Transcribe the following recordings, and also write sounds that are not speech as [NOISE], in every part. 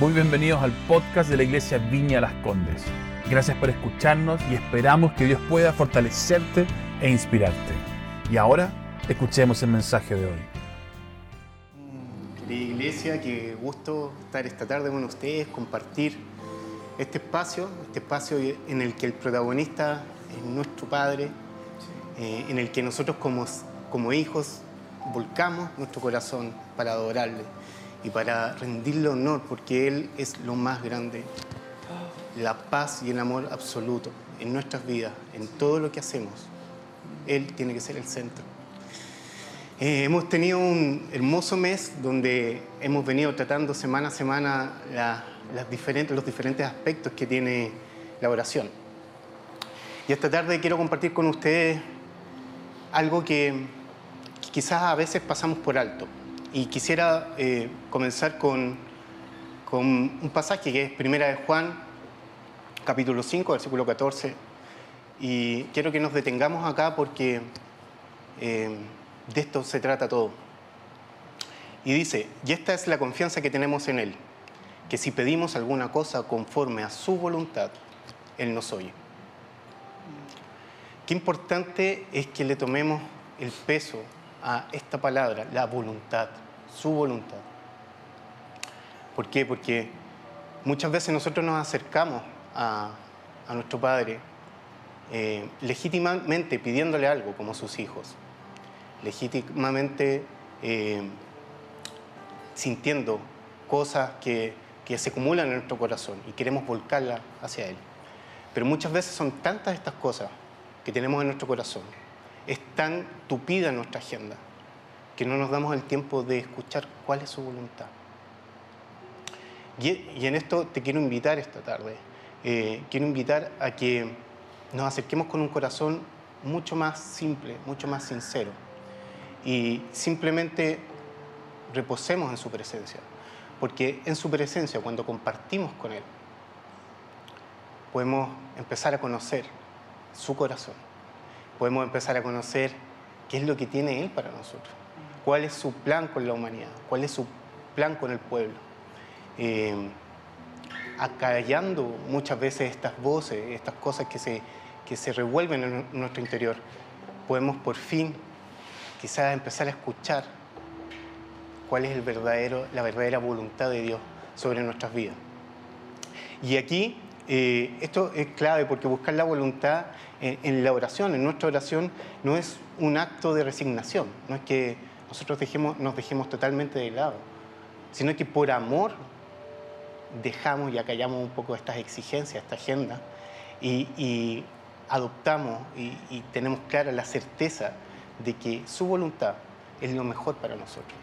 Muy bienvenidos al podcast de la Iglesia Viña Las Condes. Gracias por escucharnos y esperamos que Dios pueda fortalecerte e inspirarte. Y ahora escuchemos el mensaje de hoy. Querida iglesia, qué gusto estar esta tarde con ustedes, compartir este espacio, este espacio en el que el protagonista es nuestro Padre, eh, en el que nosotros como, como hijos volcamos nuestro corazón para adorarle y para rendirle honor, porque Él es lo más grande, la paz y el amor absoluto en nuestras vidas, en todo lo que hacemos. Él tiene que ser el centro. Eh, hemos tenido un hermoso mes donde hemos venido tratando semana a semana las diferentes, los diferentes aspectos que tiene la oración. Y esta tarde quiero compartir con ustedes algo que quizás a veces pasamos por alto. Y quisiera eh, comenzar con, con, un pasaje que es Primera de Juan, capítulo 5, versículo 14. Y quiero que nos detengamos acá porque eh, de esto se trata todo. Y dice, y esta es la confianza que tenemos en Él, que si pedimos alguna cosa conforme a su voluntad, Él nos oye. Qué importante es que le tomemos el peso a esta palabra, la voluntad su voluntad. ¿Por qué? Porque muchas veces nosotros nos acercamos a, nuestro Padre eh, legítimamente pidiéndole algo como sus hijos, legítimamente eh, sintiendo cosas que, que se acumulan en nuestro corazón y queremos volcarlas hacia Él. Pero muchas veces son tantas estas cosas que tenemos en nuestro corazón, es tan tupida nuestra agenda, que no nos damos el tiempo de escuchar cuál es su voluntad. Y, en esto te quiero invitar esta tarde, eh, quiero invitar a que nos acerquemos con un corazón mucho más simple, mucho más sincero y simplemente reposemos en su presencia, porque en su presencia, cuando compartimos con Él, podemos empezar a conocer su corazón, podemos empezar a conocer qué es lo que tiene Él para nosotros cuál es su plan con la humanidad, cuál es su plan con el pueblo. Eh, acallando muchas veces estas voces, estas cosas que se, que se revuelven en nuestro interior, podemos por fin quizás empezar a escuchar cuál es el verdadero, la verdadera voluntad de Dios sobre nuestras vidas. Y aquí eh, esto es clave porque buscar la voluntad en, la oración, en nuestra oración, no es un acto de resignación, no es que nosotros nos dejemos totalmente de lado, sino que por amor dejamos y acallamos un poco estas exigencias, esta agenda, y, adoptamos y, tenemos clara la certeza de que su voluntad es lo mejor para nosotros.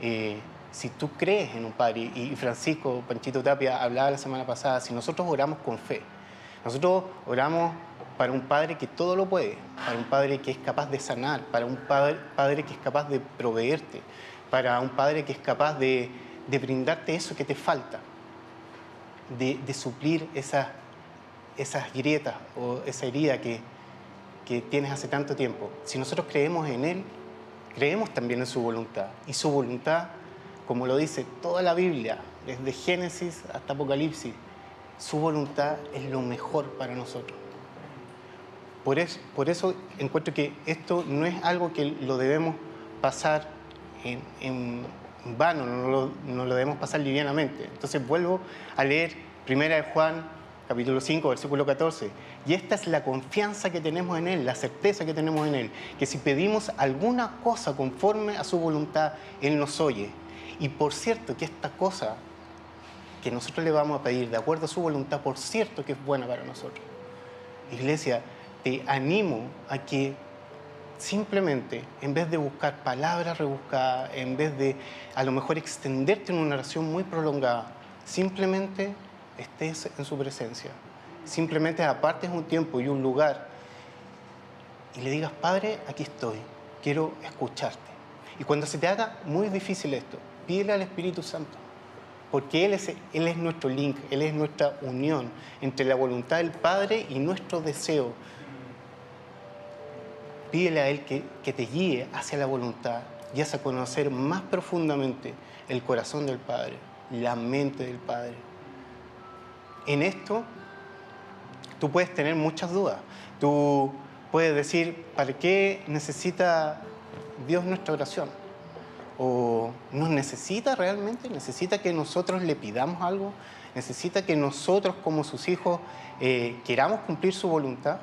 Eh, si tú crees en un Padre, y Francisco Panchito Tapia hablaba la semana pasada, si nosotros oramos con fe, nosotros oramos para un padre que todo lo puede, para un padre que es capaz de sanar, para un padre, padre que es capaz de proveerte, para un padre que es capaz de, brindarte eso que te falta, de, suplir esas, esas grietas o esa herida que, que tienes hace tanto tiempo. Si nosotros creemos en Él, creemos también en su voluntad. Y su voluntad, como lo dice toda la Biblia, desde Génesis hasta Apocalipsis, su voluntad es lo mejor para nosotros. Por eso, por eso encuentro que esto no es algo que lo debemos pasar en, vano, no lo, debemos pasar livianamente. Entonces vuelvo a leer Primera de Juan, capítulo 5, versículo 14. Y esta es la confianza que tenemos en Él, la certeza que tenemos en Él, que si pedimos alguna cosa conforme a su voluntad, Él nos oye. Y por cierto que esta cosa que nosotros le vamos a pedir de acuerdo a su voluntad, por cierto que es buena para nosotros. Iglesia, te animo a que simplemente, en vez de buscar palabras rebuscadas, en vez de a lo mejor extenderte en una oración muy prolongada, simplemente estés en su presencia. Simplemente apartes un tiempo y un lugar y le digas, Padre, aquí estoy, quiero escucharte. Y cuando se te haga muy difícil esto, pídele al Espíritu Santo, porque Él es, nuestro link, Él es nuestra unión entre la voluntad del Padre y nuestro deseo Pídele a Él que, te guíe hacia la voluntad y hacia conocer más profundamente el corazón del Padre. la mente del Padre. En esto tú puedes tener muchas dudas. Tú puedes decir, ¿para qué necesita Dios nuestra oración? ¿O nos necesita realmente? ¿Necesita que nosotros le pidamos algo? ¿Necesita que nosotros como sus hijos eh, queramos cumplir su voluntad?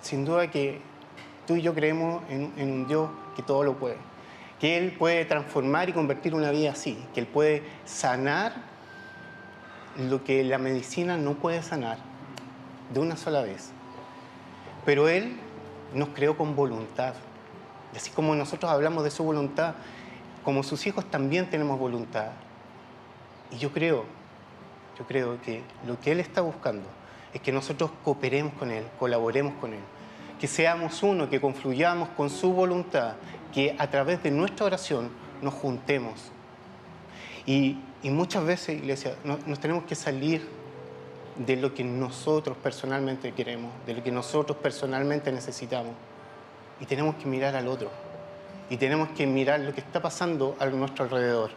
Sin duda que tú y yo creemos en, en un Dios que todo lo puede, que Él puede transformar y convertir una vida así, que Él puede sanar lo que la medicina no puede sanar de una sola vez. Pero Él nos creó con voluntad. Y así como nosotros hablamos de su voluntad, como sus hijos también tenemos voluntad. Y yo creo, yo creo que lo que Él está buscando es que nosotros cooperemos con Él, colaboremos con Él, que seamos uno, que confluyamos con su voluntad, que a través de nuestra oración nos juntemos. Y, muchas veces, iglesia, nos tenemos que salir de lo que nosotros personalmente queremos, de lo que nosotros personalmente necesitamos. Y tenemos que mirar al otro. Y tenemos que mirar lo que está pasando a nuestro alrededor.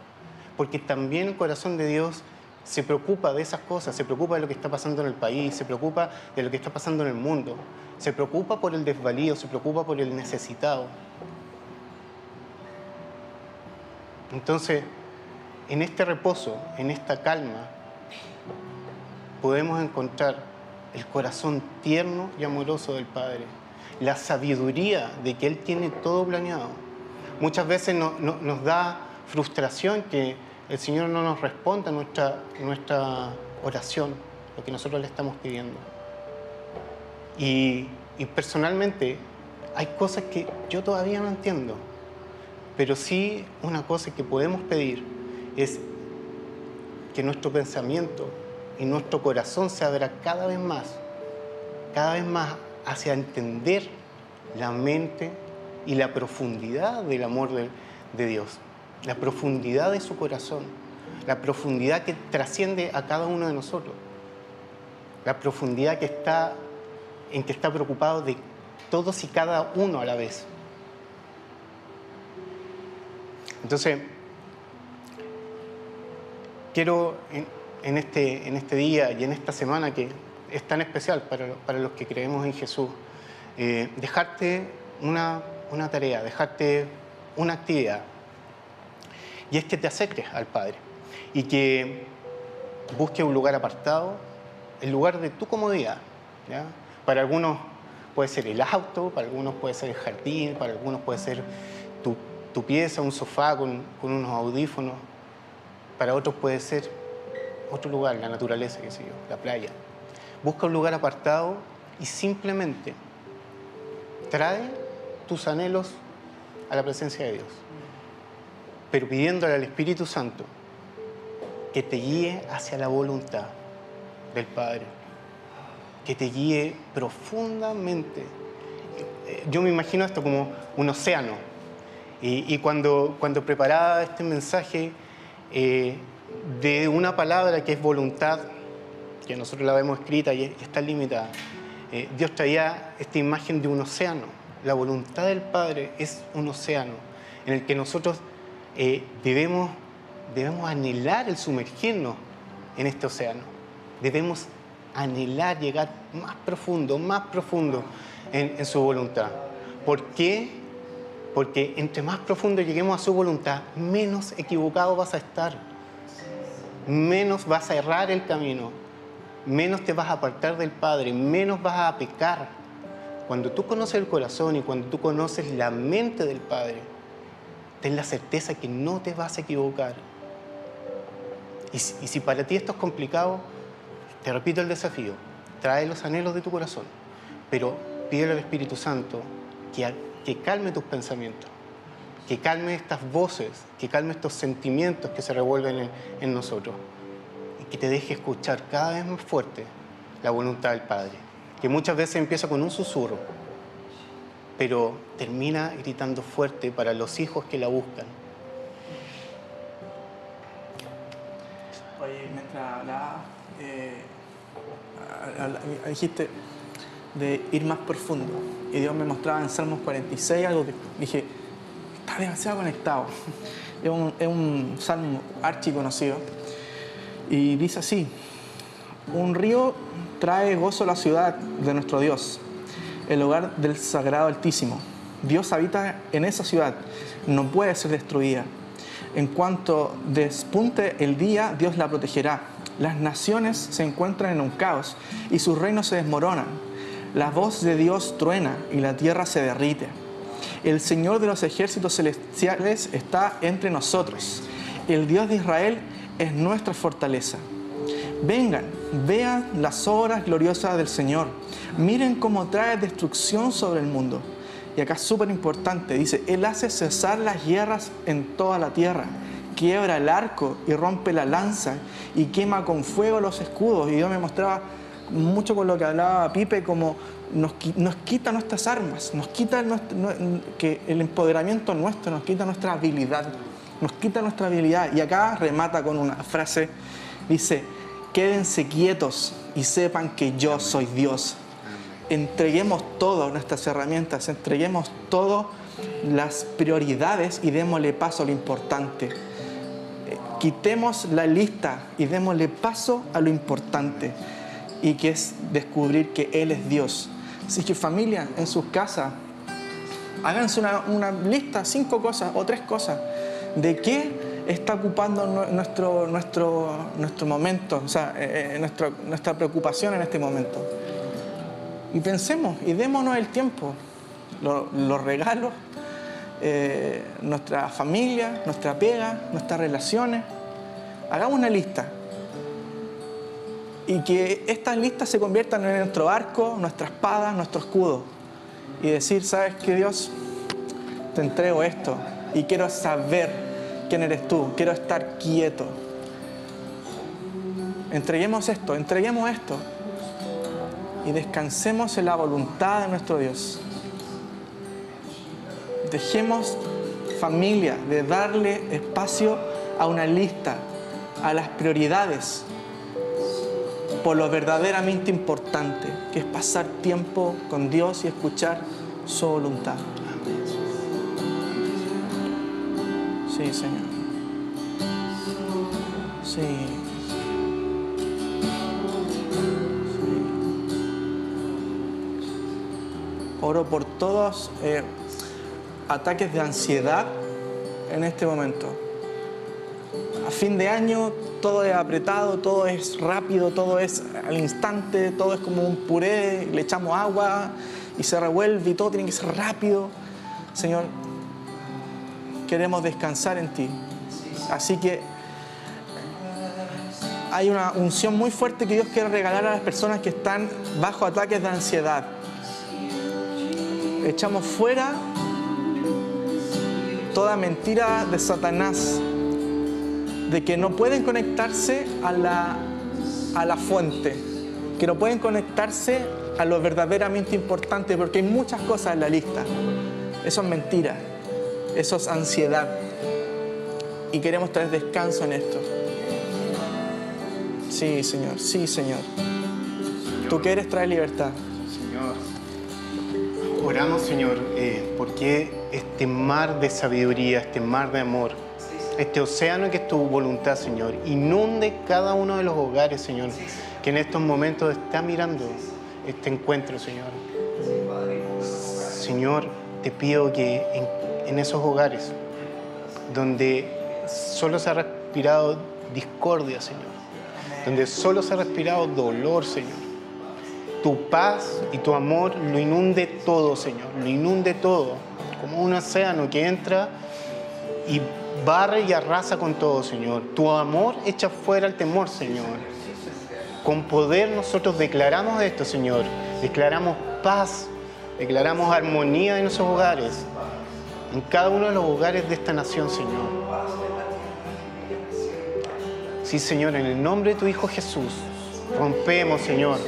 Porque también el corazón de Dios se preocupa de esas cosas, se preocupa de lo que está pasando en el país, se preocupa de lo que está pasando en el mundo, se preocupa por el desvalido, se preocupa por el necesitado. Entonces, en este reposo, en esta calma, podemos encontrar el corazón tierno y amoroso del Padre, la sabiduría de que Él tiene todo planeado. Muchas veces nos da frustración que el Señor no nos responda nuestra, nuestra oración, lo que nosotros le estamos pidiendo. Y, y personalmente hay cosas que yo todavía no entiendo, pero sí una cosa que podemos pedir es que nuestro pensamiento y nuestro corazón se abra cada vez más, cada vez más hacia entender la mente y la profundidad del amor de, Dios, la profundidad de su corazón, la profundidad que trasciende a cada uno de nosotros, la profundidad que está en que está preocupado de todos y cada uno a la vez. Entonces, quiero en, este, en este día y en esta semana que es tan especial para, para los que creemos en Jesús, eh, dejarte una, una tarea, dejarte una actividad. Y es que te acerques al Padre y que busques un lugar apartado, el lugar de tu comodidad. Para algunos puede ser el auto, para algunos puede ser el jardín, para algunos puede ser tu, tu pieza, un sofá con, con, unos audífonos, para otros puede ser otro lugar, la naturaleza, qué sé yo, la playa. Busca un lugar apartado y simplemente trae tus anhelos a la presencia de Dios, pero pidiéndole al Espíritu Santo que te guíe hacia la voluntad del Padre que te guíe profundamente. Yo me imagino esto como un océano. Y, y cuando, cuando preparaba este mensaje eh, de una palabra que es voluntad, que nosotros la vemos escrita y está limitada, eh, Dios traía esta imagen de un océano. La voluntad del Padre es un océano en el que nosotros eh, debemos, debemos anhelar el sumergirnos en este océano. Debemos anhelar llegar más profundo, más profundo en, en, su voluntad. ¿Por qué? Porque entre más profundo lleguemos a su voluntad, menos equivocado vas a estar, menos vas a errar el camino, menos te vas a apartar del Padre, menos vas a pecar. Cuando tú conoces el corazón y cuando tú conoces la mente del Padre, ten la certeza que no te vas a equivocar. Y, si para ti esto es complicado, te repito el desafío, trae los anhelos de tu corazón, pero pídele al Espíritu Santo que, que calme tus pensamientos, que calme estas voces, que calme estos sentimientos que se revuelven en, nosotros que te deje escuchar cada vez más fuerte la voluntad del Padre, que muchas veces empieza con un susurro, pero termina gritando fuerte para los hijos que la buscan. Oye, mientras hablaba, eh, dijiste de ir más profundo. Y Dios me mostraba en Salmos 46 algo que dije, está demasiado conectado. [LAUGHS] Es un, es un salmo archiconocido. Y dice así, un río trae gozo a la ciudad de nuestro Dios, el hogar del Sagrado Altísimo. Dios habita en esa ciudad, no puede ser destruida. En cuanto despunte el día, Dios la protegerá. Las naciones se encuentran en un caos y sus reinos se desmoronan. La voz de Dios truena y la tierra se derrite. El Señor de los ejércitos celestiales está entre nosotros. El Dios de Israel es nuestra fortaleza. Vengan, vean las obras gloriosas del Señor. Miren cómo trae destrucción sobre el mundo. Y acá es súper importante, dice, Él hace cesar las guerras en toda la tierra, quiebra el arco y rompe la lanza y quema con fuego los escudos. Y Dios me mostraba mucho con lo que hablaba Pipe, como nos, nos quita nuestras armas, nos quita el empoderamiento nuestro, nos quita nuestra habilidad, nos quita nuestra habilidad. Y acá remata con una frase, dice, quédense quietos y sepan que yo soy Dios. Entreguemos todas nuestras herramientas, entreguemos todas las prioridades y démosle paso a lo importante. Quitemos la lista y démosle paso a lo importante y que es descubrir que Él es Dios. Así que familia, en sus casas, háganse una, una lista, cinco cosas o tres cosas, de qué está ocupando nue- nuestro, nuestro, nuestro momento, o sea, eh, eh, nuestra preocupación en este momento. Y pensemos y démonos el tiempo, lo- los regalos, eh, nuestra familia, nuestra pega, nuestras relaciones. Hagamos una lista. Y que estas listas se conviertan en nuestro arco, nuestra espada, nuestro escudo. Y decir, ¿sabes qué Dios? Te entrego esto y quiero saber quién eres tú, quiero estar quieto. Entreguemos esto, entreguemos esto y descansemos en la voluntad de nuestro Dios. Dejemos familia de darle espacio a una lista, a las prioridades, por lo verdaderamente importante, que es pasar tiempo con Dios y escuchar su voluntad. Sí, Señor. Sí. Oro por todos eh, ataques de ansiedad en este momento. A fin de año todo es apretado, todo es rápido, todo es al instante, todo es como un puré, le echamos agua y se revuelve y todo tiene que ser rápido. Señor, queremos descansar en ti. Así que hay una unción muy fuerte que Dios quiere regalar a las personas que están bajo ataques de ansiedad. Echamos fuera toda mentira de Satanás, de que no pueden conectarse a la, a la fuente, que no pueden conectarse a lo verdaderamente importante, porque hay muchas cosas en la lista. Eso es mentira, eso es ansiedad. Y queremos traer descanso en esto. Sí, Señor, sí, Señor. Tú quieres traer libertad. Señor, oramos, Señor, eh, porque este mar de sabiduría, este mar de amor, este océano que es tu voluntad, Señor, inunde cada uno de los hogares, Señor, que en estos momentos está mirando este encuentro, Señor. Señor, te pido que en, en esos hogares donde solo se ha respirado discordia, Señor, donde solo se ha respirado dolor, Señor, tu paz y tu amor lo inunde todo, Señor, lo inunde todo, como un océano que entra y barre y arrasa con todo, Señor. Tu amor echa fuera el temor, Señor. Con poder nosotros declaramos esto, Señor. Declaramos paz, declaramos armonía en nuestros hogares, en cada uno de los hogares de esta nación, Señor. Sí, Señor, en el nombre de tu Hijo Jesús, rompemos, Señor,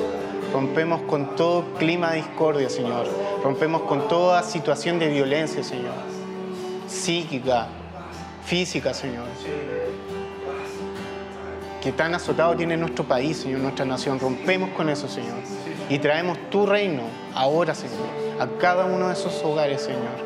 rompemos con todo clima de discordia, Señor, rompemos con toda situación de violencia, Señor, psíquica, física, Señor, que tan azotado tiene nuestro país, Señor, nuestra nación. Rompemos con eso, Señor, y traemos tu reino ahora, Señor, a cada uno de esos hogares, Señor.